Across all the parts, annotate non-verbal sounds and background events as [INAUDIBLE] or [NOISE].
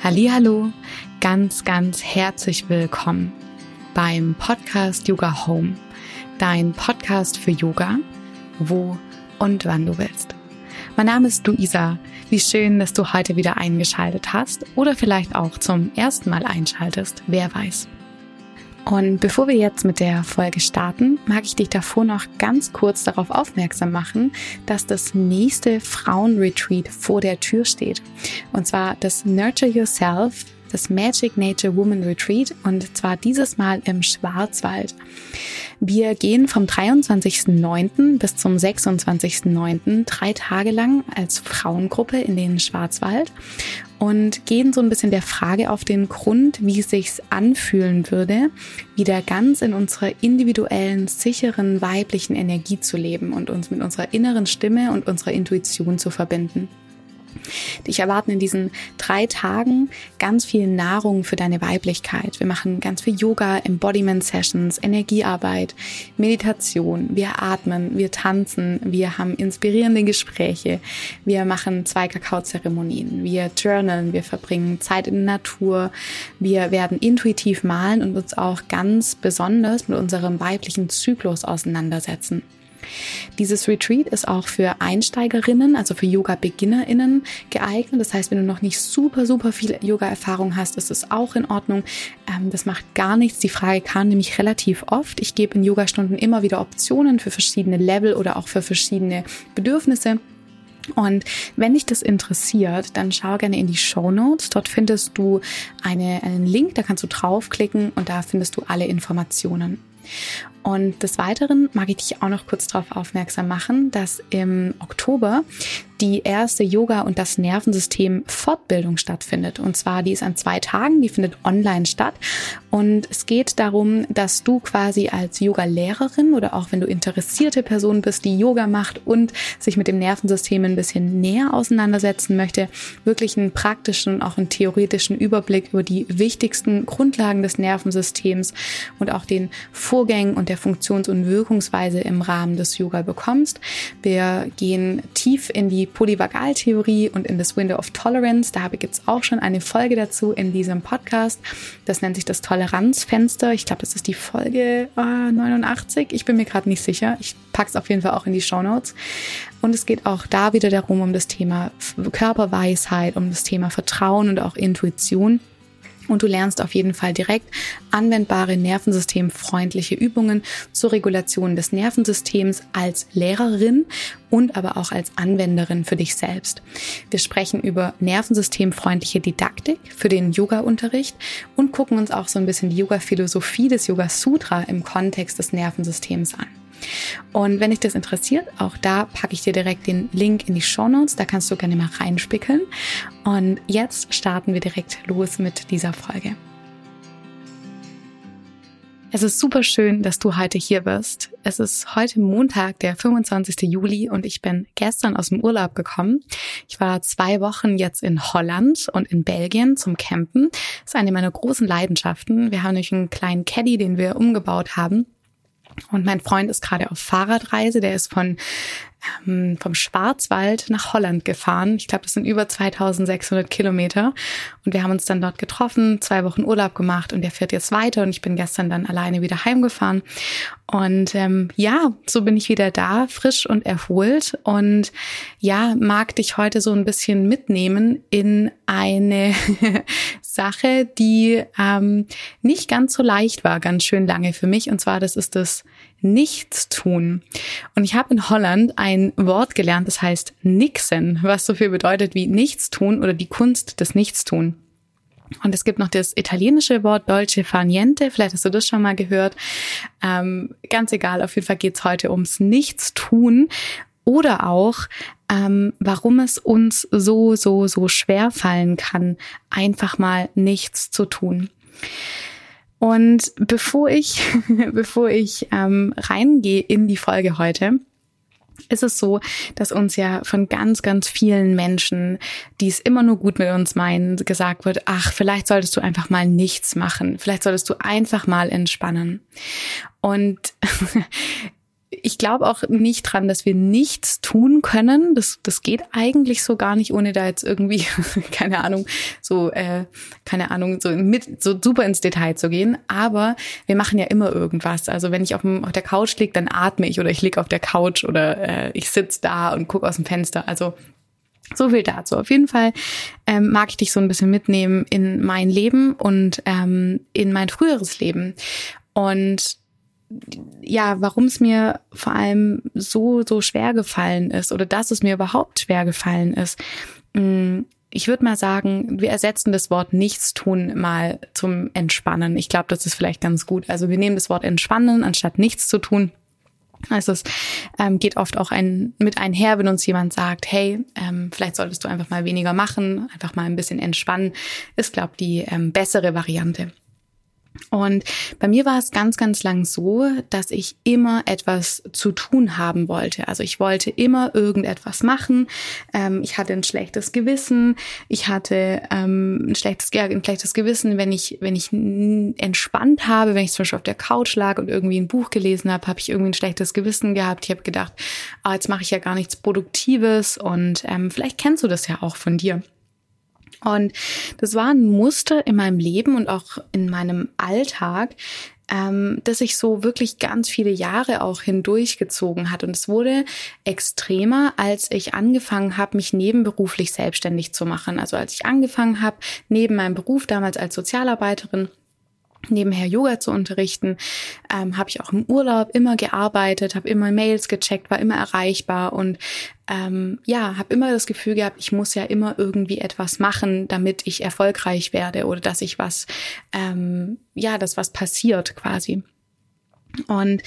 Hallo, ganz, ganz herzlich willkommen beim Podcast Yoga Home, dein Podcast für Yoga, wo und wann du willst. Mein Name ist Luisa. Wie schön, dass du heute wieder eingeschaltet hast oder vielleicht auch zum ersten Mal einschaltest, wer weiß. Und bevor wir jetzt mit der Folge starten, mag ich dich davor noch ganz kurz darauf aufmerksam machen, dass das nächste Frauenretreat vor der Tür steht. Und zwar das Nurture Yourself das Magic Nature Woman Retreat und zwar dieses Mal im Schwarzwald. Wir gehen vom 23.09. bis zum 26.09. drei Tage lang als Frauengruppe in den Schwarzwald und gehen so ein bisschen der Frage auf den Grund, wie es sich anfühlen würde, wieder ganz in unserer individuellen, sicheren, weiblichen Energie zu leben und uns mit unserer inneren Stimme und unserer Intuition zu verbinden. Dich erwarten in diesen drei Tagen ganz viel Nahrung für deine Weiblichkeit. Wir machen ganz viel Yoga, Embodiment Sessions, Energiearbeit, Meditation. Wir atmen, wir tanzen, wir haben inspirierende Gespräche. Wir machen zwei Kakaozeremonien. Wir journalen, wir verbringen Zeit in der Natur. Wir werden intuitiv malen und uns auch ganz besonders mit unserem weiblichen Zyklus auseinandersetzen. Dieses Retreat ist auch für Einsteigerinnen, also für Yoga-BeginnerInnen geeignet. Das heißt, wenn du noch nicht super, super viel Yoga-Erfahrung hast, ist es auch in Ordnung. Ähm, das macht gar nichts. Die Frage kam nämlich relativ oft. Ich gebe in Yoga-Stunden immer wieder Optionen für verschiedene Level oder auch für verschiedene Bedürfnisse. Und wenn dich das interessiert, dann schau gerne in die Show Notes. Dort findest du eine, einen Link, da kannst du draufklicken und da findest du alle Informationen. Und des Weiteren mag ich dich auch noch kurz darauf aufmerksam machen, dass im Oktober die erste Yoga- und das Nervensystem Fortbildung stattfindet. Und zwar, die ist an zwei Tagen, die findet online statt. Und es geht darum, dass du quasi als Yoga-Lehrerin oder auch wenn du interessierte Person bist, die Yoga macht und sich mit dem Nervensystem ein bisschen näher auseinandersetzen möchte, wirklich einen praktischen und auch einen theoretischen Überblick über die wichtigsten Grundlagen des Nervensystems und auch den Vorgängen und der Funktions- und Wirkungsweise im Rahmen des Yoga bekommst. Wir gehen tief in die Polyvagaltheorie und in das Window of Tolerance. Da gibt es auch schon eine Folge dazu in diesem Podcast. Das nennt sich das Toleranzfenster. Ich glaube, das ist die Folge äh, 89. Ich bin mir gerade nicht sicher. Ich packe es auf jeden Fall auch in die Show Notes. Und es geht auch da wieder darum, um das Thema Körperweisheit, um das Thema Vertrauen und auch Intuition. Und du lernst auf jeden Fall direkt anwendbare nervensystemfreundliche Übungen zur Regulation des Nervensystems als Lehrerin und aber auch als Anwenderin für dich selbst. Wir sprechen über nervensystemfreundliche Didaktik für den Yoga-Unterricht und gucken uns auch so ein bisschen die Yoga-Philosophie des Yoga Sutra im Kontext des Nervensystems an. Und wenn dich das interessiert, auch da packe ich dir direkt den Link in die Show Notes. Da kannst du gerne mal reinspickeln. Und jetzt starten wir direkt los mit dieser Folge. Es ist super schön, dass du heute hier bist. Es ist heute Montag, der 25. Juli und ich bin gestern aus dem Urlaub gekommen. Ich war zwei Wochen jetzt in Holland und in Belgien zum Campen. Das ist eine meiner großen Leidenschaften. Wir haben nämlich einen kleinen Caddy, den wir umgebaut haben und mein Freund ist gerade auf Fahrradreise. Der ist von ähm, vom Schwarzwald nach Holland gefahren. Ich glaube, das sind über 2600 Kilometer. Und wir haben uns dann dort getroffen, zwei Wochen Urlaub gemacht und der fährt jetzt weiter. Und ich bin gestern dann alleine wieder heimgefahren. Und ähm, ja, so bin ich wieder da, frisch und erholt. Und ja, mag dich heute so ein bisschen mitnehmen in eine [LAUGHS] Sache, die ähm, nicht ganz so leicht war, ganz schön lange für mich. Und zwar, das ist das Nichtstun. Und ich habe in Holland ein Wort gelernt, das heißt Nixen, was so viel bedeutet wie Nichtstun oder die Kunst des Nichtstun. Und es gibt noch das italienische Wort Dolce far niente, vielleicht hast du das schon mal gehört. Ähm, ganz egal, auf jeden Fall geht's heute ums Nichtstun oder auch, ähm, warum es uns so, so, so schwer fallen kann, einfach mal nichts zu tun. Und bevor ich, [LAUGHS] bevor ich ähm, reingehe in die Folge heute, ist es so, dass uns ja von ganz, ganz vielen Menschen, die es immer nur gut mit uns meinen, gesagt wird, ach, vielleicht solltest du einfach mal nichts machen. Vielleicht solltest du einfach mal entspannen. Und [LAUGHS] ich glaube auch nicht dran, dass wir nichts tun können. Das, das geht eigentlich so gar nicht, ohne da jetzt irgendwie, [LAUGHS] keine Ahnung, so, äh, keine Ahnung, so mit, so super ins Detail zu gehen. Aber wir machen ja immer irgendwas. Also wenn ich auf, dem, auf der Couch liege, dann atme ich oder ich liege auf der Couch oder äh, ich sitze da und gucke aus dem Fenster. Also so viel dazu. Auf jeden Fall ähm, mag ich dich so ein bisschen mitnehmen in mein Leben und ähm, in mein früheres Leben. Und ja, warum es mir vor allem so, so schwer gefallen ist oder dass es mir überhaupt schwer gefallen ist. Mm, ich würde mal sagen, wir ersetzen das Wort Nichtstun mal zum Entspannen. Ich glaube, das ist vielleicht ganz gut. Also wir nehmen das Wort Entspannen anstatt nichts zu tun. Also es ähm, geht oft auch ein, mit einher, wenn uns jemand sagt, hey, ähm, vielleicht solltest du einfach mal weniger machen, einfach mal ein bisschen entspannen, ist, glaube die ähm, bessere Variante. Und bei mir war es ganz, ganz lang so, dass ich immer etwas zu tun haben wollte. Also ich wollte immer irgendetwas machen. Ähm, ich hatte ein schlechtes Gewissen. Ich hatte ähm, ein schlechtes, ja, ein schlechtes Gewissen, wenn ich, wenn ich entspannt habe, wenn ich zum Beispiel auf der Couch lag und irgendwie ein Buch gelesen habe, habe ich irgendwie ein schlechtes Gewissen gehabt. Ich habe gedacht, ah, jetzt mache ich ja gar nichts Produktives und ähm, vielleicht kennst du das ja auch von dir. Und das war ein Muster in meinem Leben und auch in meinem Alltag, ähm, das sich so wirklich ganz viele Jahre auch hindurchgezogen hat. Und es wurde extremer, als ich angefangen habe, mich nebenberuflich selbstständig zu machen. Also als ich angefangen habe, neben meinem Beruf damals als Sozialarbeiterin, nebenher Yoga zu unterrichten, ähm, habe ich auch im Urlaub immer gearbeitet, habe immer Mails gecheckt, war immer erreichbar und ähm, ja, habe immer das Gefühl gehabt, ich muss ja immer irgendwie etwas machen, damit ich erfolgreich werde oder dass ich was, ähm, ja, dass was passiert quasi. Und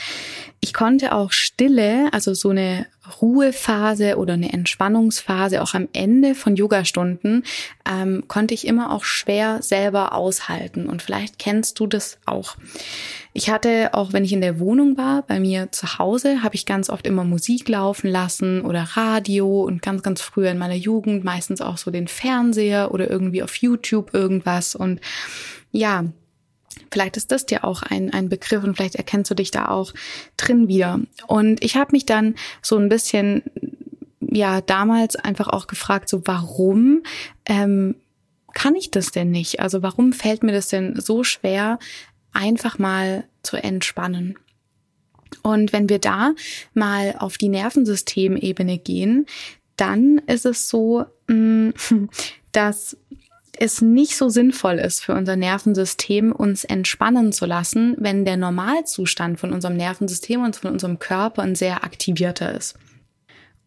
ich konnte auch Stille, also so eine Ruhephase oder eine Entspannungsphase, auch am Ende von Yogastunden, ähm, konnte ich immer auch schwer selber aushalten. Und vielleicht kennst du das auch. Ich hatte, auch wenn ich in der Wohnung war, bei mir zu Hause, habe ich ganz oft immer Musik laufen lassen oder Radio und ganz, ganz früher in meiner Jugend meistens auch so den Fernseher oder irgendwie auf YouTube irgendwas. Und ja, Vielleicht ist das dir auch ein, ein Begriff und vielleicht erkennst du dich da auch drin wieder. Und ich habe mich dann so ein bisschen, ja, damals einfach auch gefragt, so warum ähm, kann ich das denn nicht? Also warum fällt mir das denn so schwer, einfach mal zu entspannen? Und wenn wir da mal auf die Nervensystemebene gehen, dann ist es so, mm, [LAUGHS] dass es nicht so sinnvoll ist für unser Nervensystem, uns entspannen zu lassen, wenn der Normalzustand von unserem Nervensystem und von unserem Körper ein sehr aktivierter ist.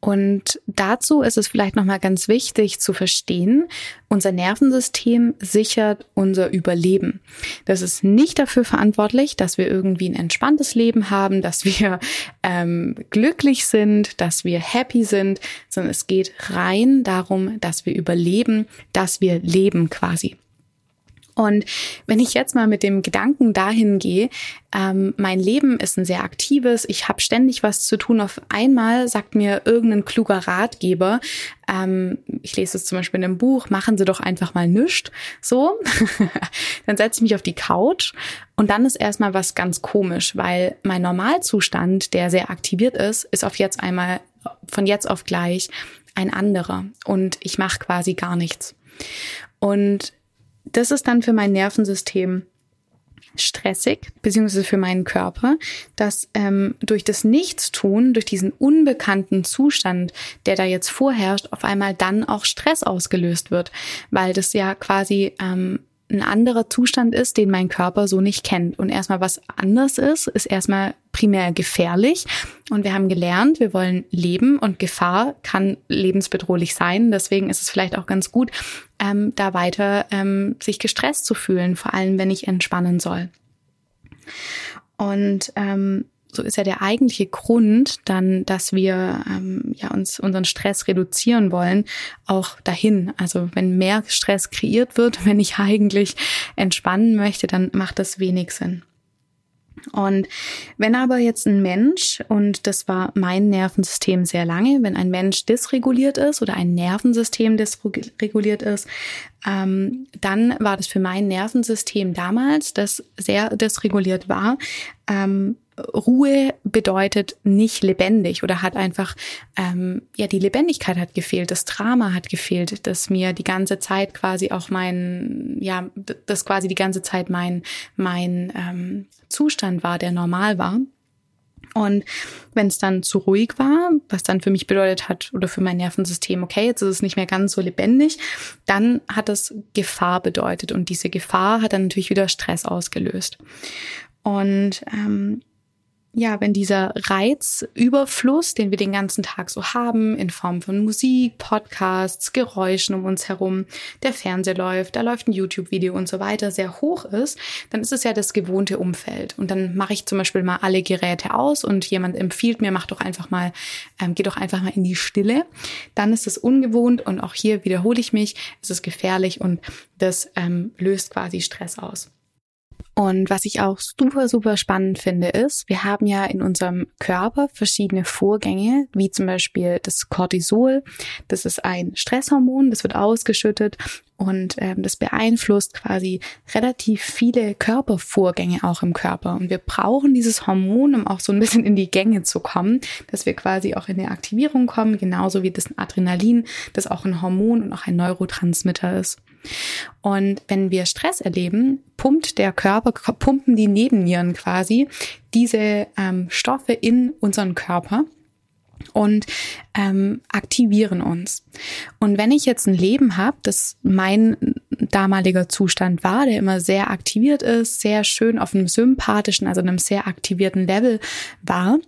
Und dazu ist es vielleicht nochmal ganz wichtig zu verstehen, unser Nervensystem sichert unser Überleben. Das ist nicht dafür verantwortlich, dass wir irgendwie ein entspanntes Leben haben, dass wir ähm, glücklich sind, dass wir happy sind, sondern es geht rein darum, dass wir überleben, dass wir leben quasi. Und wenn ich jetzt mal mit dem Gedanken dahin gehe, ähm, mein Leben ist ein sehr aktives, ich habe ständig was zu tun. Auf einmal sagt mir irgendein kluger Ratgeber, ähm, ich lese es zum Beispiel in einem Buch, machen Sie doch einfach mal nüscht. So, [LAUGHS] dann setze ich mich auf die Couch und dann ist erstmal was ganz komisch, weil mein Normalzustand, der sehr aktiviert ist, ist auf jetzt einmal von jetzt auf gleich ein anderer und ich mache quasi gar nichts. Und das ist dann für mein Nervensystem stressig, beziehungsweise für meinen Körper, dass ähm, durch das Nichtstun, durch diesen unbekannten Zustand, der da jetzt vorherrscht, auf einmal dann auch Stress ausgelöst wird, weil das ja quasi ähm, ein anderer Zustand ist, den mein Körper so nicht kennt. Und erstmal was anders ist, ist erstmal primär gefährlich. Und wir haben gelernt, wir wollen leben und Gefahr kann lebensbedrohlich sein. Deswegen ist es vielleicht auch ganz gut, ähm, da weiter ähm, sich gestresst zu fühlen, vor allem wenn ich entspannen soll. Und ähm, so ist ja der eigentliche Grund dann, dass wir ähm, ja uns unseren Stress reduzieren wollen, auch dahin. Also wenn mehr Stress kreiert wird, [LAUGHS] wenn ich eigentlich entspannen möchte, dann macht das wenig Sinn. Und wenn aber jetzt ein Mensch, und das war mein Nervensystem sehr lange, wenn ein Mensch dysreguliert ist oder ein Nervensystem dysreguliert ist, ähm, dann war das für mein Nervensystem damals, das sehr dysreguliert war, ähm, Ruhe bedeutet nicht lebendig oder hat einfach, ähm, ja, die Lebendigkeit hat gefehlt, das Drama hat gefehlt, dass mir die ganze Zeit quasi auch mein, ja, das quasi die ganze Zeit mein, mein ähm, Zustand war, der normal war. Und wenn es dann zu ruhig war, was dann für mich bedeutet hat oder für mein Nervensystem, okay, jetzt ist es nicht mehr ganz so lebendig, dann hat es Gefahr bedeutet und diese Gefahr hat dann natürlich wieder Stress ausgelöst. Und ähm, ja, wenn dieser Reizüberfluss, den wir den ganzen Tag so haben, in Form von Musik, Podcasts, Geräuschen um uns herum, der Fernseher läuft, da läuft ein YouTube-Video und so weiter, sehr hoch ist, dann ist es ja das gewohnte Umfeld. Und dann mache ich zum Beispiel mal alle Geräte aus und jemand empfiehlt mir, mach doch einfach mal, ähm, geh doch einfach mal in die Stille. Dann ist es ungewohnt und auch hier wiederhole ich mich, es ist gefährlich und das ähm, löst quasi Stress aus. Und was ich auch super, super spannend finde, ist, wir haben ja in unserem Körper verschiedene Vorgänge, wie zum Beispiel das Cortisol. Das ist ein Stresshormon, das wird ausgeschüttet und ähm, das beeinflusst quasi relativ viele Körpervorgänge auch im Körper. Und wir brauchen dieses Hormon, um auch so ein bisschen in die Gänge zu kommen, dass wir quasi auch in die Aktivierung kommen, genauso wie das Adrenalin, das auch ein Hormon und auch ein Neurotransmitter ist. Und wenn wir Stress erleben, pumpt der Körper, pumpen die Nebennieren quasi diese ähm, Stoffe in unseren Körper und ähm, aktivieren uns. Und wenn ich jetzt ein Leben habe, das mein damaliger Zustand war, der immer sehr aktiviert ist, sehr schön auf einem sympathischen, also einem sehr aktivierten Level war,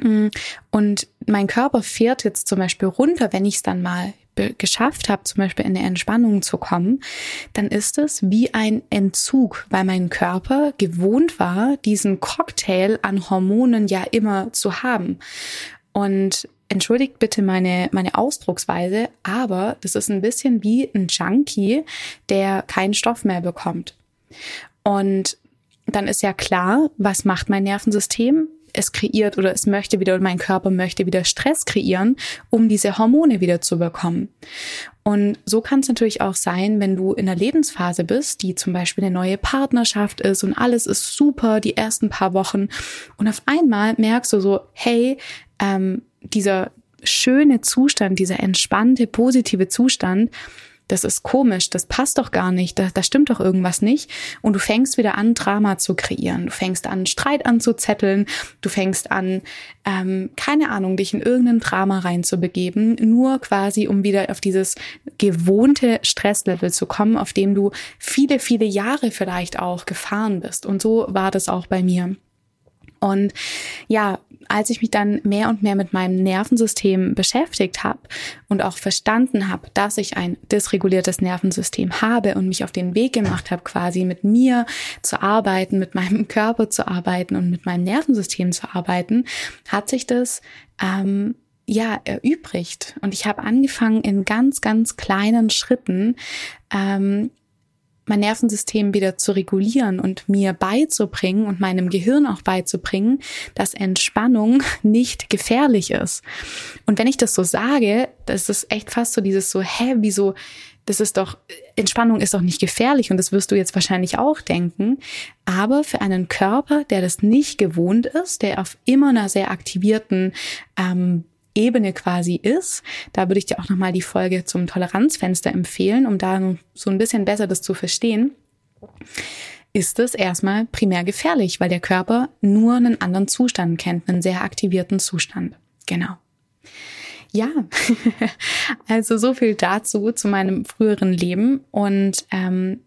mm, und mein Körper fährt jetzt zum Beispiel runter, wenn ich es dann mal geschafft habe, zum Beispiel in der Entspannung zu kommen, dann ist es wie ein Entzug, weil mein Körper gewohnt war, diesen Cocktail an Hormonen ja immer zu haben. Und entschuldigt bitte meine, meine Ausdrucksweise, aber das ist ein bisschen wie ein Junkie, der keinen Stoff mehr bekommt. Und dann ist ja klar, was macht mein Nervensystem? es kreiert oder es möchte wieder, mein Körper möchte wieder Stress kreieren, um diese Hormone wieder zu bekommen. Und so kann es natürlich auch sein, wenn du in einer Lebensphase bist, die zum Beispiel eine neue Partnerschaft ist und alles ist super die ersten paar Wochen und auf einmal merkst du so, hey, ähm, dieser schöne Zustand, dieser entspannte, positive Zustand, das ist komisch, das passt doch gar nicht, da, da stimmt doch irgendwas nicht. Und du fängst wieder an, Drama zu kreieren. Du fängst an, Streit anzuzetteln, du fängst an, ähm, keine Ahnung, dich in irgendein Drama reinzubegeben, nur quasi, um wieder auf dieses gewohnte Stresslevel zu kommen, auf dem du viele, viele Jahre vielleicht auch gefahren bist. Und so war das auch bei mir. Und ja, als ich mich dann mehr und mehr mit meinem Nervensystem beschäftigt habe und auch verstanden habe, dass ich ein dysreguliertes Nervensystem habe und mich auf den Weg gemacht habe, quasi mit mir zu arbeiten, mit meinem Körper zu arbeiten und mit meinem Nervensystem zu arbeiten, hat sich das ähm, ja erübrigt. Und ich habe angefangen in ganz, ganz kleinen Schritten ähm, mein Nervensystem wieder zu regulieren und mir beizubringen und meinem Gehirn auch beizubringen, dass Entspannung [LAUGHS] nicht gefährlich ist. Und wenn ich das so sage, das ist echt fast so dieses so, hä, wieso, das ist doch, Entspannung ist doch nicht gefährlich und das wirst du jetzt wahrscheinlich auch denken. Aber für einen Körper, der das nicht gewohnt ist, der auf immer einer sehr aktivierten ähm, Ebene quasi ist. Da würde ich dir auch nochmal die Folge zum Toleranzfenster empfehlen, um da so ein bisschen besser das zu verstehen. Ist es erstmal primär gefährlich, weil der Körper nur einen anderen Zustand kennt, einen sehr aktivierten Zustand. Genau. Ja, [LAUGHS] also so viel dazu zu meinem früheren Leben und ähm,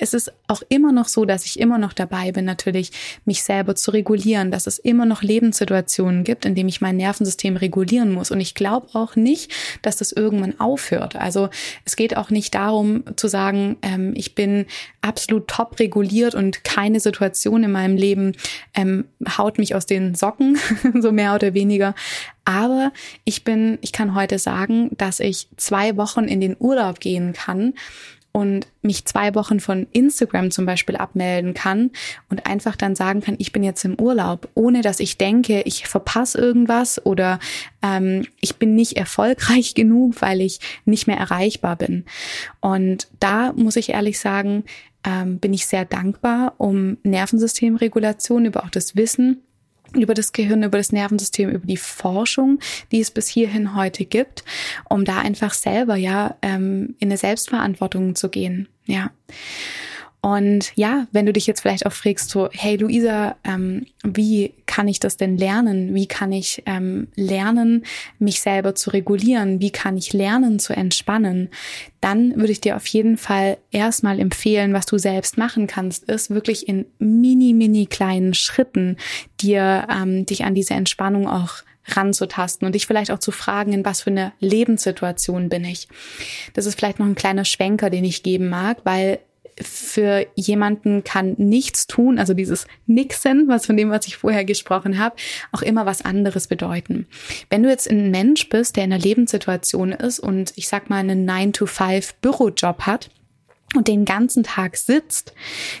es ist auch immer noch so, dass ich immer noch dabei bin, natürlich mich selber zu regulieren, dass es immer noch Lebenssituationen gibt, in denen ich mein Nervensystem regulieren muss. Und ich glaube auch nicht, dass das irgendwann aufhört. Also es geht auch nicht darum zu sagen, ähm, ich bin absolut top reguliert und keine Situation in meinem Leben ähm, haut mich aus den Socken, [LAUGHS] so mehr oder weniger. Aber ich bin, ich kann heute sagen, dass ich zwei Wochen in den Urlaub gehen kann und mich zwei Wochen von Instagram zum Beispiel abmelden kann und einfach dann sagen kann, ich bin jetzt im Urlaub, ohne dass ich denke, ich verpasse irgendwas oder ähm, ich bin nicht erfolgreich [LAUGHS] genug, weil ich nicht mehr erreichbar bin. Und da muss ich ehrlich sagen, ähm, bin ich sehr dankbar um Nervensystemregulation, über auch das Wissen, über das Gehirn, über das Nervensystem, über die Forschung, die es bis hierhin heute gibt, um da einfach selber ja ähm, in eine Selbstverantwortung zu gehen. Ja. Und ja, wenn du dich jetzt vielleicht auch fragst, so, hey Luisa, ähm, wie kann ich das denn lernen? Wie kann ich ähm, lernen, mich selber zu regulieren? Wie kann ich lernen zu entspannen? Dann würde ich dir auf jeden Fall erstmal empfehlen, was du selbst machen kannst, ist wirklich in mini, mini kleinen Schritten dir ähm, dich an diese Entspannung auch ranzutasten und dich vielleicht auch zu fragen, in was für eine Lebenssituation bin ich. Das ist vielleicht noch ein kleiner Schwenker, den ich geben mag, weil für jemanden kann nichts tun, also dieses Nixen, was von dem, was ich vorher gesprochen habe, auch immer was anderes bedeuten. Wenn du jetzt ein Mensch bist, der in einer Lebenssituation ist und ich sag mal einen 9-to-5 Bürojob hat, und den ganzen Tag sitzt,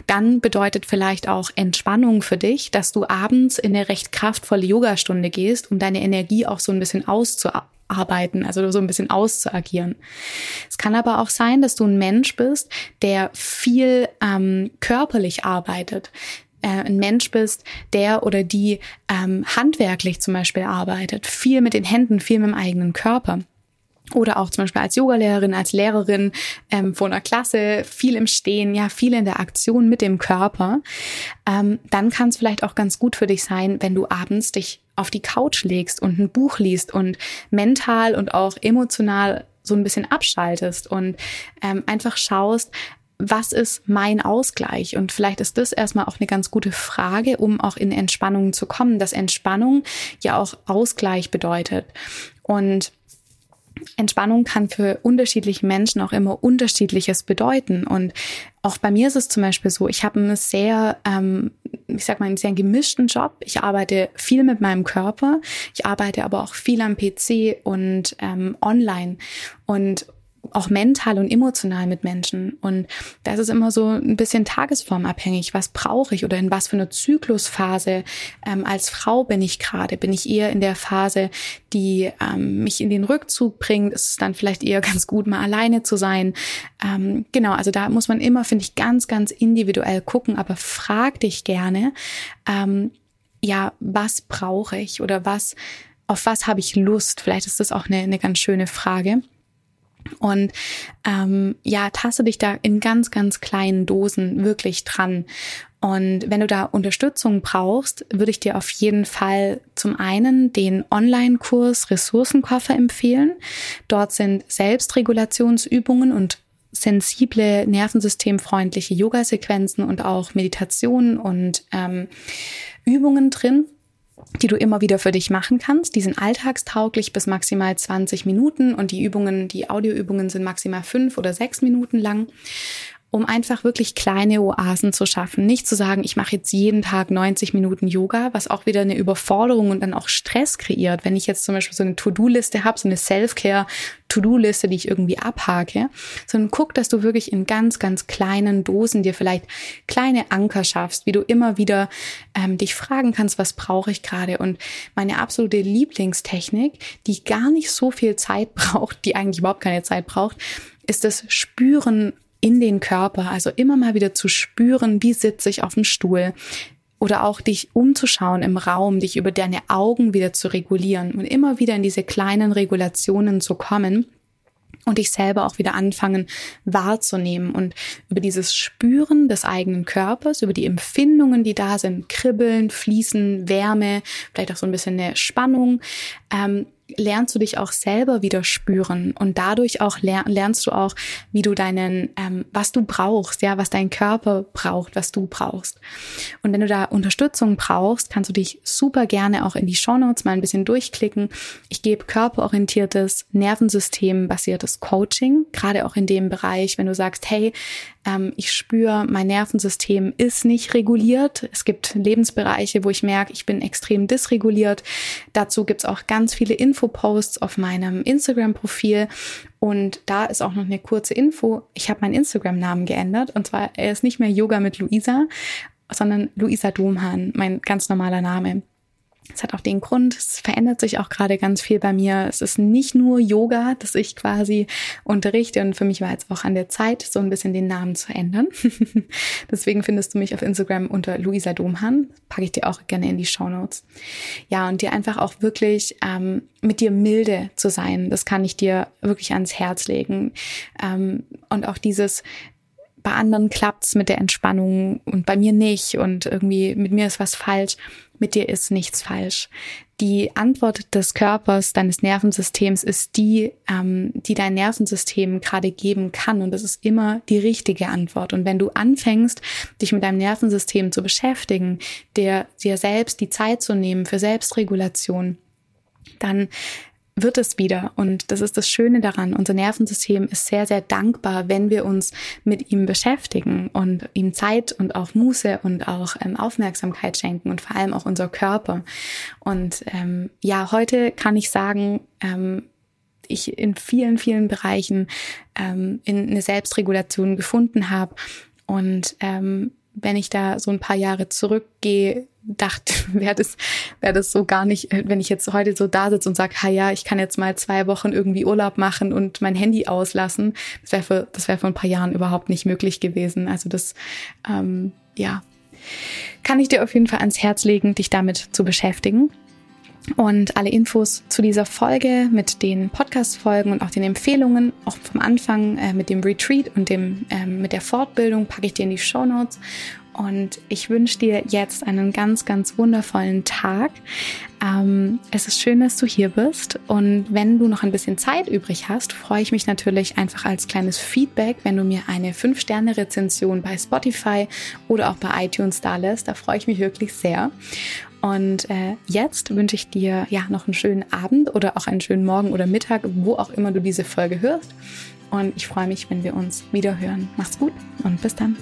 dann bedeutet vielleicht auch Entspannung für dich, dass du abends in eine recht kraftvolle Yogastunde gehst, um deine Energie auch so ein bisschen auszuatmen arbeiten, also so ein bisschen auszuagieren. Es kann aber auch sein, dass du ein Mensch bist, der viel ähm, körperlich arbeitet, äh, ein Mensch bist, der oder die ähm, handwerklich zum Beispiel arbeitet, viel mit den Händen, viel mit dem eigenen Körper. Oder auch zum Beispiel als Yogalehrerin, als Lehrerin ähm, vor einer Klasse, viel im Stehen, ja, viel in der Aktion mit dem Körper, ähm, dann kann es vielleicht auch ganz gut für dich sein, wenn du abends dich auf die Couch legst und ein Buch liest und mental und auch emotional so ein bisschen abschaltest und ähm, einfach schaust, was ist mein Ausgleich? Und vielleicht ist das erstmal auch eine ganz gute Frage, um auch in Entspannung zu kommen, dass Entspannung ja auch Ausgleich bedeutet. Und Entspannung kann für unterschiedliche Menschen auch immer unterschiedliches bedeuten. Und auch bei mir ist es zum Beispiel so, ich habe einen sehr, ähm, ich sag mal, einen sehr gemischten Job. Ich arbeite viel mit meinem Körper, ich arbeite aber auch viel am PC und ähm, online. Und auch mental und emotional mit Menschen. Und da ist immer so ein bisschen tagesformabhängig. Was brauche ich oder in was für einer Zyklusphase ähm, als Frau bin ich gerade? Bin ich eher in der Phase, die ähm, mich in den Rückzug bringt? Ist es dann vielleicht eher ganz gut, mal alleine zu sein? Ähm, genau, also da muss man immer, finde ich, ganz, ganz individuell gucken, aber frag dich gerne, ähm, ja, was brauche ich oder was, auf was habe ich Lust? Vielleicht ist das auch eine, eine ganz schöne Frage. Und ähm, ja, taste dich da in ganz, ganz kleinen Dosen wirklich dran. Und wenn du da Unterstützung brauchst, würde ich dir auf jeden Fall zum einen den Online-Kurs Ressourcenkoffer empfehlen. Dort sind Selbstregulationsübungen und sensible, nervensystemfreundliche Yoga-Sequenzen und auch Meditationen und ähm, Übungen drin die du immer wieder für dich machen kannst. Die sind alltagstauglich bis maximal 20 Minuten und die Übungen, die Audioübungen sind maximal fünf oder sechs Minuten lang um einfach wirklich kleine Oasen zu schaffen. Nicht zu sagen, ich mache jetzt jeden Tag 90 Minuten Yoga, was auch wieder eine Überforderung und dann auch Stress kreiert. Wenn ich jetzt zum Beispiel so eine To-Do-Liste habe, so eine Self-Care-To-Do-Liste, die ich irgendwie abhake, sondern guck, dass du wirklich in ganz, ganz kleinen Dosen dir vielleicht kleine Anker schaffst, wie du immer wieder ähm, dich fragen kannst, was brauche ich gerade. Und meine absolute Lieblingstechnik, die gar nicht so viel Zeit [LAUGHS] braucht, die eigentlich überhaupt keine Zeit braucht, ist das Spüren in den Körper, also immer mal wieder zu spüren, wie sitze ich auf dem Stuhl, oder auch dich umzuschauen im Raum, dich über deine Augen wieder zu regulieren und immer wieder in diese kleinen Regulationen zu kommen und dich selber auch wieder anfangen wahrzunehmen und über dieses Spüren des eigenen Körpers, über die Empfindungen, die da sind, Kribbeln, Fließen, Wärme, vielleicht auch so ein bisschen eine Spannung, ähm, lernst du dich auch selber wieder spüren und dadurch auch lernst du auch, wie du deinen, ähm, was du brauchst, ja, was dein Körper braucht, was du brauchst. Und wenn du da Unterstützung brauchst, kannst du dich super gerne auch in die Shownotes mal ein bisschen durchklicken. Ich gebe körperorientiertes, nervensystembasiertes Coaching, gerade auch in dem Bereich, wenn du sagst, hey, ähm, ich spüre, mein Nervensystem ist nicht reguliert. Es gibt Lebensbereiche, wo ich merke, ich bin extrem dysreguliert. Dazu gibt's auch ganz viele Infoposts auf meinem Instagram-Profil. Und da ist auch noch eine kurze Info. Ich habe meinen Instagram-Namen geändert. Und zwar, er ist nicht mehr Yoga mit Luisa, sondern Luisa Domhan, mein ganz normaler Name. Es hat auch den Grund, es verändert sich auch gerade ganz viel bei mir. Es ist nicht nur Yoga, das ich quasi unterrichte und für mich war jetzt auch an der Zeit, so ein bisschen den Namen zu ändern. [LAUGHS] Deswegen findest du mich auf Instagram unter Luisa Domhan. Packe ich dir auch gerne in die Show Notes. Ja, und dir einfach auch wirklich ähm, mit dir milde zu sein, das kann ich dir wirklich ans Herz legen. Ähm, und auch dieses bei anderen klappt's mit der Entspannung und bei mir nicht und irgendwie mit mir ist was falsch mit dir ist nichts falsch. Die Antwort des Körpers, deines Nervensystems ist die, ähm, die dein Nervensystem gerade geben kann. Und das ist immer die richtige Antwort. Und wenn du anfängst, dich mit deinem Nervensystem zu beschäftigen, dir, dir selbst die Zeit zu nehmen für Selbstregulation, dann wird es wieder. Und das ist das Schöne daran. Unser Nervensystem ist sehr, sehr dankbar, wenn wir uns mit ihm beschäftigen und ihm Zeit und auch Muße und auch ähm, Aufmerksamkeit schenken und vor allem auch unser Körper. Und ähm, ja, heute kann ich sagen, ähm, ich in vielen, vielen Bereichen ähm, in eine Selbstregulation gefunden habe und ähm, wenn ich da so ein paar Jahre zurückgehe, dachte, [LAUGHS] wäre das, wäre das so gar nicht, wenn ich jetzt heute so da sitze und sage, ha ja, ich kann jetzt mal zwei Wochen irgendwie Urlaub machen und mein Handy auslassen, das wäre für, das wäre vor ein paar Jahren überhaupt nicht möglich gewesen. Also das, ähm, ja, kann ich dir auf jeden Fall ans Herz legen, dich damit zu beschäftigen. Und alle Infos zu dieser Folge mit den Podcast-Folgen und auch den Empfehlungen, auch vom Anfang äh, mit dem Retreat und dem, äh, mit der Fortbildung, packe ich dir in die Show Notes. Und ich wünsche dir jetzt einen ganz, ganz wundervollen Tag. Ähm, es ist schön, dass du hier bist. Und wenn du noch ein bisschen Zeit übrig hast, freue ich mich natürlich einfach als kleines Feedback, wenn du mir eine 5-Sterne-Rezension bei Spotify oder auch bei iTunes da lässt. Da freue ich mich wirklich sehr. Und äh, jetzt wünsche ich dir ja noch einen schönen Abend oder auch einen schönen Morgen oder Mittag, wo auch immer du diese Folge hörst. Und ich freue mich, wenn wir uns wieder hören. Mach's gut und bis dann.